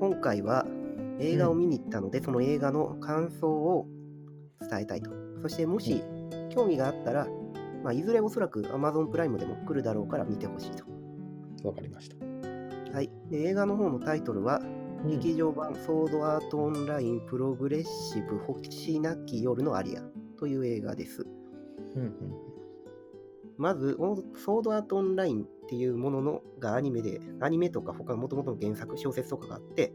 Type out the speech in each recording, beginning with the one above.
今回は映画を見に行ったので、その映画の感想を伝えたいと。そしてもし興味があったら、まあ、いずれおそらく Amazon プライムでも来るだろうから見てほしいと。わかりました。はい。で、映画の方のタイトルは、劇場版ソードアートオンラインプログレッシブ星なき夜のアリアという映画です。うんうんまず、ソードアートオンラインっていうもののがアニメで、アニメとか他の元々の原作、小説とかがあって、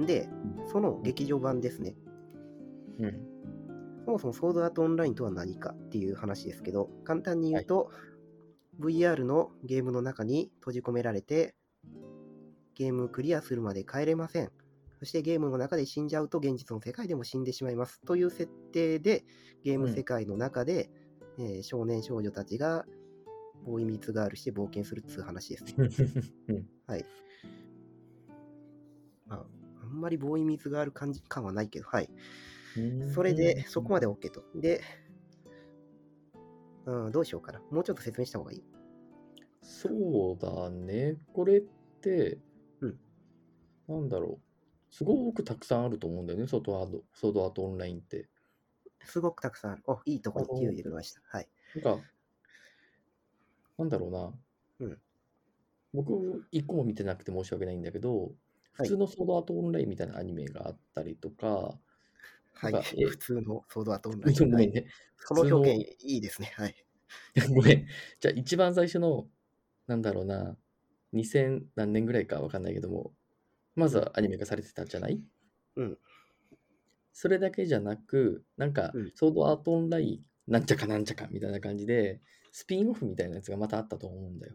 で、その劇場版ですね。うんそもそもソードアートオンラインとは何かっていう話ですけど、簡単に言うと、VR のゲームの中に閉じ込められて、ゲームをクリアするまで帰れません。そしてゲームの中で死んじゃうと現実の世界でも死んでしまいます。という設定で、ゲーム世界の中で、えー少年少女たちがボーイミーツガールして冒険するっつう話ですね。うんはい。まあ、あんまりボーイミーツガール感じ感はないけど、はい。うんそれで、そこまで OK と。で、うん、どうしようかな。もうちょっと説明した方がいい？そうだね。これって、うんなんだろう。すごくたくさんあると思うんだよね、ソードアート、ソードアートオンラインって。すごくたくさんある。お、いいとこに気を入れました。はい。なんか、なんだろうな。うん僕、一個も見てなくて申し訳ないんだけど、はい普通のソードアートオンラインみたいなアニメがあったりとか、はいなんかえ。普通のソードアートオンライン。ごめんはいね。その表現いいですね。はい。ごめん。じゃあ一番最初の、なんだろうな、2000何年ぐらいかわかんないけども、まずはアニメ化されてたじゃない？うん。それだけじゃなく、なんかうん、ソードアートオンライン、なんちゃかなんちゃかみたいな感じで、スピンオフみたいなやつがまたあったと思うんだよ。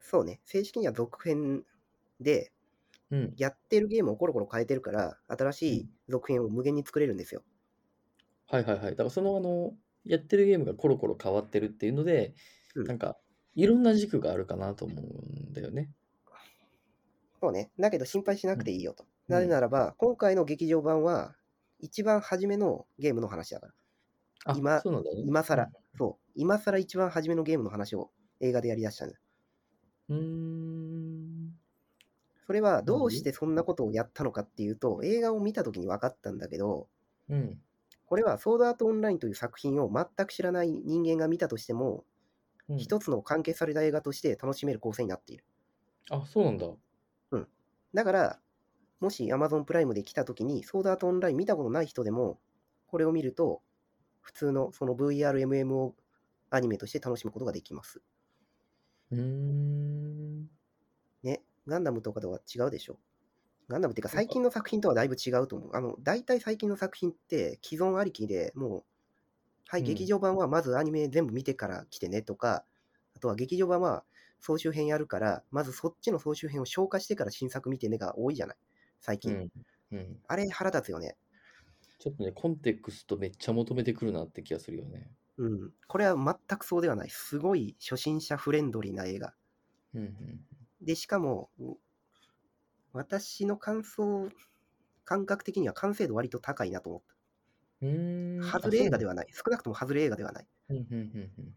そうね。正式には続編で、うん。やってるゲームをコロコロ変えてるから、新しい続編を無限に作れるんですよ。はいはいはい。だからそのあの、やってるゲームがコロコロ変わってるっていうので、うんなんか、いろんな軸があるかなと思うんだよね。そうね。だけど心配しなくていいよと。うんなぜならば、今回の劇場版は、一番初めのゲームの話だから。あ、今そうなんだよね。今更、そう。今更一番初めのゲームの話を映画でやりだしたんだよ。うーん。それはどうしてそんなことをやったのかっていうと、映画を見た時に分かったんだけど、うん。これはソードアートオンラインという作品を全く知らない人間が見たとしても、うん一つの完結された映画として楽しめる構成になっている。あ、そうなんだ。だから、もし Amazon プライムで来た時に、ソードアートオンライン見たことない人でも、これを見ると、普通のその VRMMO アニメとして楽しむことができます。うーん。ね、ガンダムとかとは違うでしょ。ガンダムっていうか最近の作品とはだいぶ違うと思う。あの、大体最近の作品って既存ありきでもう、はい、うん劇場版はまずアニメ全部見てから来てねとか、あとは劇場版は総集編やるから、まずそっちの総集編を消化してから新作見てねが多いじゃない。最近。うん。うん。あれ腹立つよね。ちょっとね、コンテクストめっちゃ求めてくるなって気がするよね。うん。これは全くそうではない。すごい初心者フレンドリーな映画。うんうん。で、しかも、う私の感想、感覚的には完成度割と高いなと思った。うーん。外れ映画では。はない。少なくとも外れ映画ではない。うんうんうんうん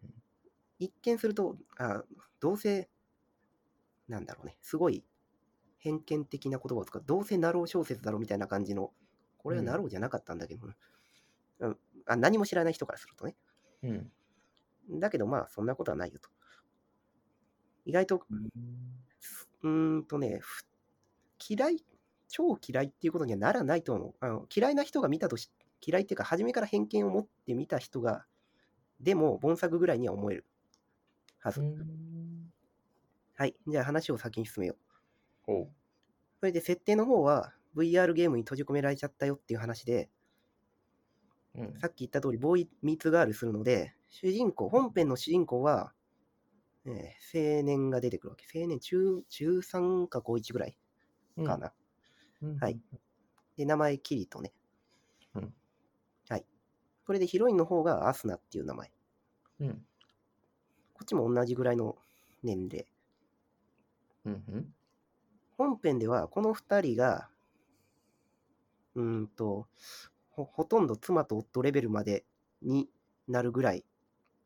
一見すると、あどうせ、なんだろうね、すごい偏見的な言葉を使う。どうせなろう小説だろみたいな感じの、これはうんなろうじゃなかったんだけど、うんあ、何も知らない人からするとね。うん。うん。だけどまあ、そんなことはないよと。意外と、うーんとね、ふ嫌い、超嫌いっていうことにはならないと思う。あの嫌いな人が見たとし、嫌いっていうか、初めから偏見を持って見た人が、でも、盆作ぐらいには思えるはず。うん。はい。じゃあ話を先に進めよう。それで設定の方は VR ゲームに閉じ込められちゃったよっていう話で、うん。さっき言った通り、ボーイミーツガールするので、主人公、本編の主人公は、えー青年が出てくるわけ。青年中、中3か高1ぐらいかな。うんはい。で、名前キリトね。うんはい。それでヒロインの方がアスナっていう名前。うん。こっちも同じぐらいの年齢。うんうん。本編ではこの2人が、うーんとほ、ほとんど妻と夫レベルまでになるぐらい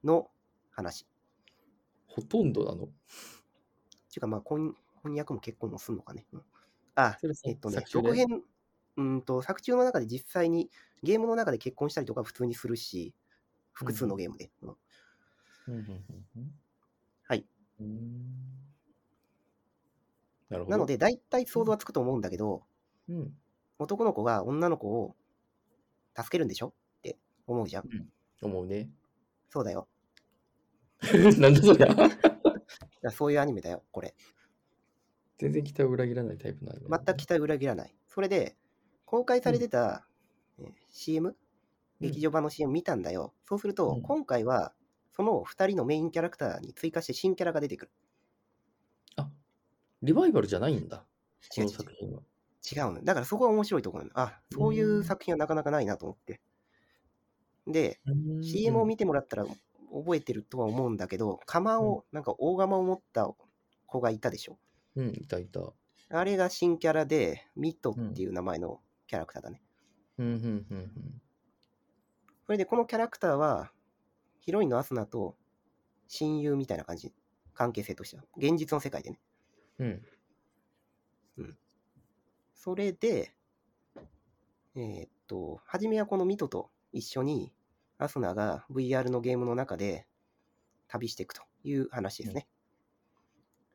の話。ほとんどなの？っていうか、まあ婚、翻訳も結婚もすんのかね。うんあ、えっとね続編、うーんと、作中の中で実際にゲームの中で結婚したりとか普通にするし、複数のゲームで。うんうんはい。なるほど。なので、大体想像はつくと思うんだけど、うん。男の子が女の子を助けるんでしょ？って思うじゃん。思うね。そうだよ。なんだそりゃ。そういうアニメだよ、これ。全然期待を裏切らないタイプなんだ、全く期待を裏切らない。それで、公開されてた、えー CM、うん劇場版の CM 見たんだよ。そうすると、うん今回は、その2人のメインキャラクターに追加して新キャラが出てくる。あ、リバイバルじゃないんだ。こ違うの作品は。違うの。だからそこが面白いところなの。あ、そういう作品はなかなかないなと思って。で、CM を見てもらったら覚えてるとは思うんだけど、釜を、なんか大釜を持った子がいたでしょ？うん、いたいた。あれが新キャラで、ミットっていう名前のキャラクターだね。うん、うん、うん、それでこのキャラクターは、ヒロインのアスナと親友みたいな感じ、関係性としては。現実の世界でね。うん。それで、えーっと、初めはこのミトと一緒に、アスナが VR のゲームの中で旅していくという話ですね。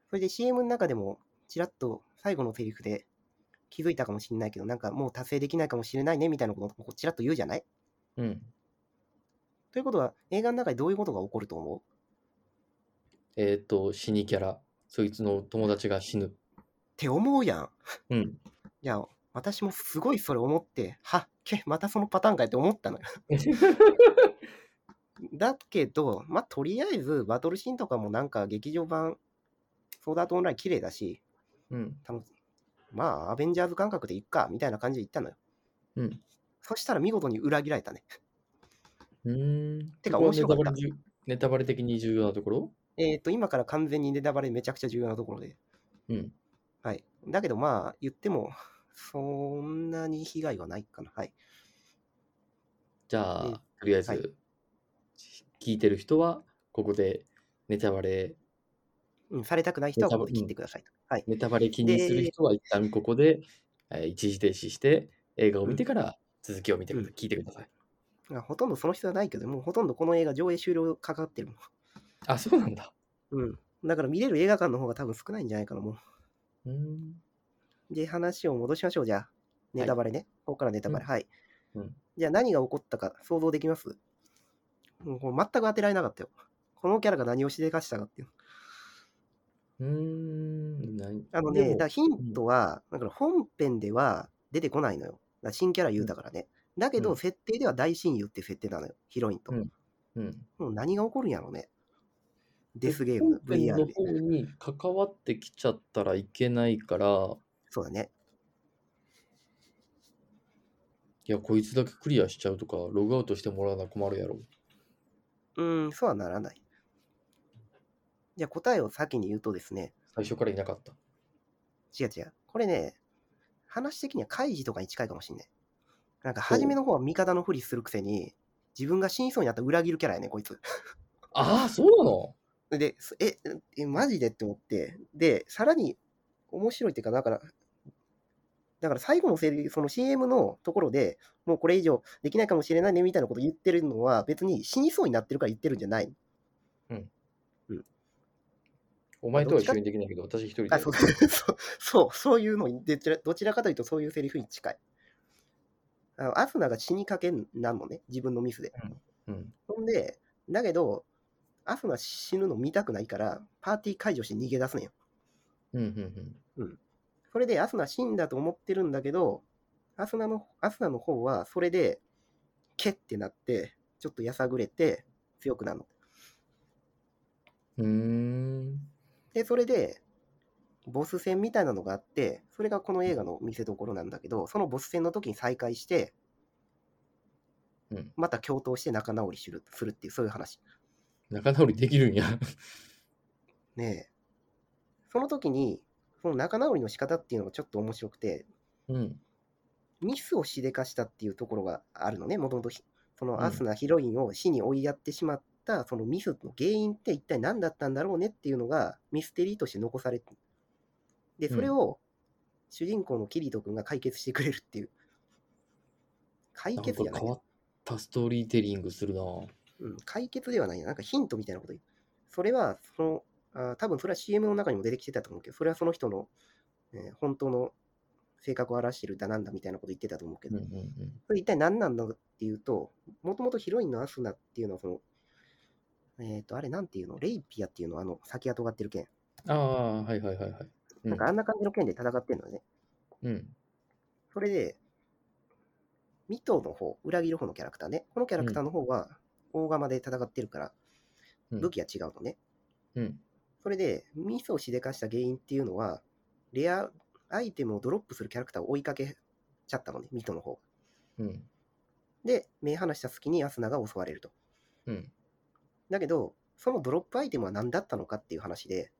それで CM の中でも、ちらっと最後のセリフで気づいたかもしれないけど、なんかもう達成できないかもしれないねみたいなことをちらっと言うじゃない？うん。ということは、映画の中でどういうことが起こると思う？えっ、と、死にキャラ。そいつの友達が死ぬ。って思うやん。うん。いや、私もすごいそれ思って、はっけ、またそのパターンかいって思ったのよ。だけど、まあ、とりあえず、バトルシーンとかもなんか劇場版、ソードアートオンライン綺麗だし、うん。まあ、アベンジャーズ感覚でいっか、みたいな感じで言ったのよ。うん。そしたら見事に裏切られたね。うーん。てか面白かったネネタバレ的に重要なところ？えっ、と、今から完全にネタバレめちゃくちゃ重要なところで。うん。はい。だけどまあ、言っても、そんなに被害はないかな。はい。じゃあ、でとりあえず、はい聞いてる人は、ここでネタバレ、うん、されたくない人はここで切ってくださいと。はい。ネタバレ気にする人は一旦ここで、えー一時停止して、映画を見てから続きを見てくだ、うん聞いてください。あほとんどその必要はないけど、もうほとんどこの映画上映終了かかってるもん。あ、そうなんだ。うん。だから見れる映画館の方が多分少ないんじゃないかな、もうーん。う。で、話を戻しましょう、じゃあ。ネタバレね。ここからネタバレ。うんはい。うんじゃあ何が起こったか想像できます？もうこれ全く当てられなかったよ。このキャラが何をしでかしたかっていう。うーん。何？あのね、だからヒントは、だから本編では出てこないのよ。だから新キャラ言うだからね。だけど、うん設定では大親友って設定なのよ。ヒロインと。うんうん。もう何が起こるんやろうね。デスゲーム、本編 VR ので。方に関わってきちゃったらいけないから、そうだね。いや、こいつだけクリアしちゃうとか、ログアウトしてもらわな困るやろ。うーん、そうはならない。じゃあ答えを先に言うとですね、最初からいなかった。違う違う。これね、話的にはカイジとかに近いかもしんない。なんか初めの方は味方のふりするくせに、自分が死にそうになったら裏切るキャラやね、こいつ。ああ、そうなの？で、すえ、え、マジでって思って、で、さらに面白いっていうか、だから、だから最後のセリフ、その CM のところでもうこれ以上できないかもしれないねみたいなこと言ってるのは別に死にそうになってるから言ってるんじゃない。お前とは一緒にできないけど、私一人で。あそうそう そう、そういうのにどちら、どちらかというとそういうセリフに近い。あのアスナが死にかけんなんのね、自分のミスで。うん。ほんで、だけど、アスナ死ぬの見たくないから、パーティー解除して逃げ出すねんよ。うん、うん、それでアスナ死んだと思ってるんだけど、アスナの、アスナの方はそれで、ケッってなって、ちょっとやさぐれて強くなるの。うん。で、それで、ボス戦みたいなのがあって、それがこの映画の見せ所なんだけど、そのボス戦の時に再会して、うんまた共闘して仲直りするするっていう、そういう話。仲直りできるんや。ねえ。その時に、その仲直りの仕方っていうのがちょっと面白くて、うん。ミスをしでかしたっていうところがあるのね、もともとひ。そうんのアスナヒロインを死に追いやってしまった、そのミスの原因って一体何だったんだろうねっていうのがミステリーとして残されてるで、それを主人公のキリト君が解決してくれるっていう。解決じゃないか変わったストーリーテリングするなうん、解決ではないな。なんかヒントみたいなこと言う。それは、その、あ多分それは CM の中にも出てきてたと思うけど、それはその人の、えー本当の性格を表してるだなんだみたいなこと言ってたと思うけど、うんうんうん。それ一体何なんだっていうと、もともとヒロインのアスナっていうのは、その、えっ、と、あれなんていうの？レイピアっていうのは、あの、先が尖ってる剣。ああ、はいはいはいはい。うんなんかあんな感じの剣で戦ってるのね。うん。それで、ミトの方、裏切る方のキャラクターね。このキャラクターの方は、大釜で戦ってるから、うん武器は違うのね。うん。それで、ミスをしでかした原因っていうのは、レアアイテムをドロップするキャラクターを追いかけちゃったのね、ミトの方。うん。で、目離した隙にアスナが襲われると。うん。だけど、そのドロップアイテムは何だったのかっていう話で、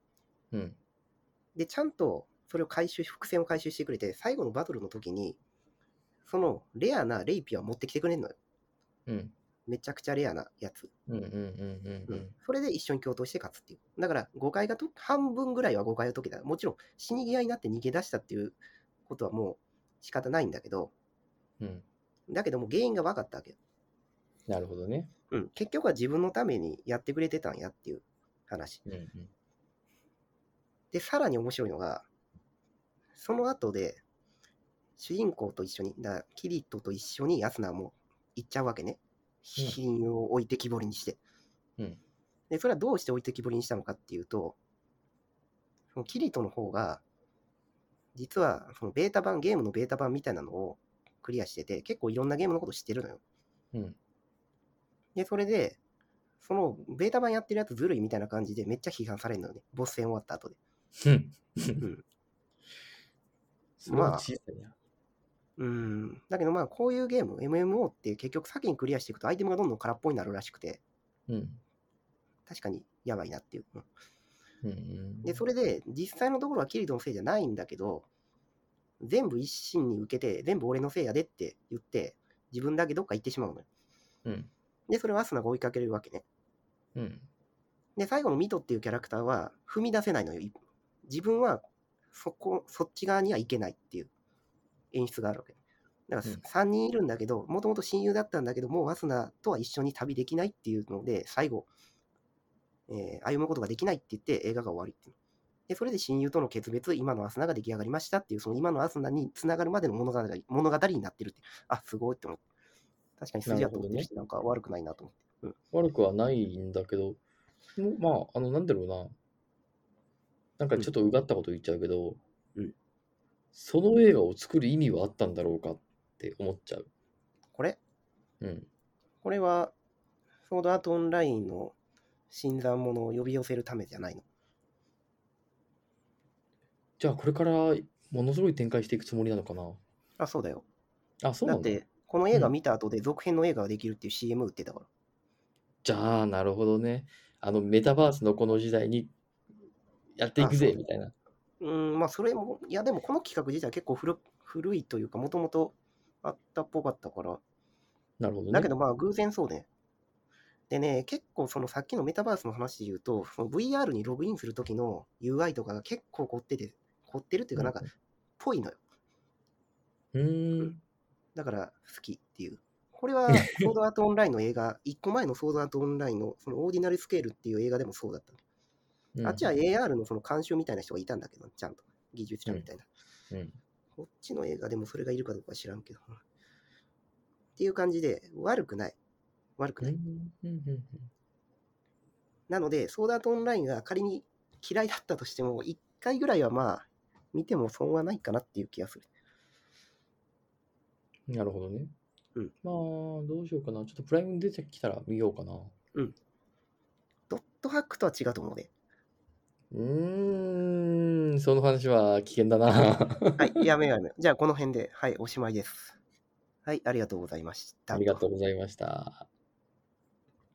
うん。で、ちゃんとそれを回収、伏線を回収してくれて、最後のバトルの時に、そのレアなレイピアを持ってきてくれるのよ。うん。めちゃくちゃレアなやつ。うんうんうんうんうん。それで一緒に共闘して勝つっていう。だから、誤解がと、半分ぐらいは誤解を解けた。もちろん、死に際になって逃げ出したっていうことはもう仕方ないんだけど、うん。だけども原因が分かったわけよ。なるほどね。うん。結局は自分のためにやってくれてたんやっていう話。うんうん。で、さらに面白いのが、その後で、主人公と一緒に、だキリトと一緒にヤスナも行っちゃうわけね。親友を置いてきぼりにして。うんで、それはどうして置いてきぼりにしたのかっていうと、そのキリトの方が、実はそのベータ版、ゲームのベータ版みたいなのをクリアしてて、結構いろんなゲームのこと知ってるのよ。うん。で、それで、そのベータ版やってるやつずるいみたいな感じでめっちゃ批判されるのよね。ボス戦終わった後で。うん。うん。それは小さいな。うん。だけどまあ、こういうゲーム、MMO って結局先にクリアしていくとアイテムがどんどん空っぽになるらしくて、うん。確かにやばいなっていう。うん。で、それで、実際のところはキリトのせいじゃないんだけど、全部一心に受けて、全部俺のせいやでって言って、自分だけどっか行ってしまうのよ。うん。で、それをアスナが追いかけるわけね。うん。で、最後のミトっていうキャラクターは踏み出せないのよ。い自分はそこ、そっち側には行けないっていう演出があるわけ。だからうん3人いるんだけど、もともと親友だったんだけど、もうアスナとは一緒に旅できないっていうので、最後、えー歩むことができないって言って映画が終わりっていう。で、それで親友との決別、今のアスナが出来上がりましたっていう、その今のアスナにつながるまでの物語物語になってるって。あ、すごいって思って。確かに筋は通ってるし、なんか悪くないなと思って。悪くはないんだけど、まあ、あの、なんだろうな。なんかちょっとうがったこと言っちゃうけど、うんその映画を作る意味はあったんだろうかって思っちゃう。これ？うん。これは、ソードアートオンラインの新参者を呼び寄せるためじゃないの？じゃあ、これからものすごい展開していくつもりなのかな？あ、そうだよ。あ、そうなんだ。だって、この映画見た後で続編の映画ができるっていう CM 売ってたから。じゃあ、なるほどね。あの、メタバースのこの時代にやっていくぜ、あそうみたいな。うーん、まあ、それも、いや、でもこの企画自体は結構古古いというか、もともとあったっぽかったから。なるほどね。だけど、まあ、偶然そうね。でね、結構、そのさっきのメタバースの話で言うと、その VR にログインするときの UI とかが結構凝ってて、凝ってるっていうか、なんか、ぽいのよ。うーん。だから好きっていう。これは、ソードアートオンラインの映画、1個前のソードアートオンラインの、そのオーディナルスケールっていう映画でもそうだったあっちは AR のその監修みたいな人がいたんだけど、ちゃんと。技術者みたいな。うん。こっちの映画でもそれがいるかどうかは知らんけど。っていう感じで、悪くない。悪くうん。ない。うんうんなので、ソードアートオンラインが仮に嫌いだったとしても、1回ぐらいはまあ、見ても損はないかなっていう気がする。うんなるほどね。うんまあ、どうしようかな。ちょっとプライム出てきたら見ようかな。ドットハックとは違うと思うね。うーん、その話は危険だな。はい、やめようやめよう。じゃあ、この辺で、はい、おしまいです。はい、ありがとうございました。ありがとうございました。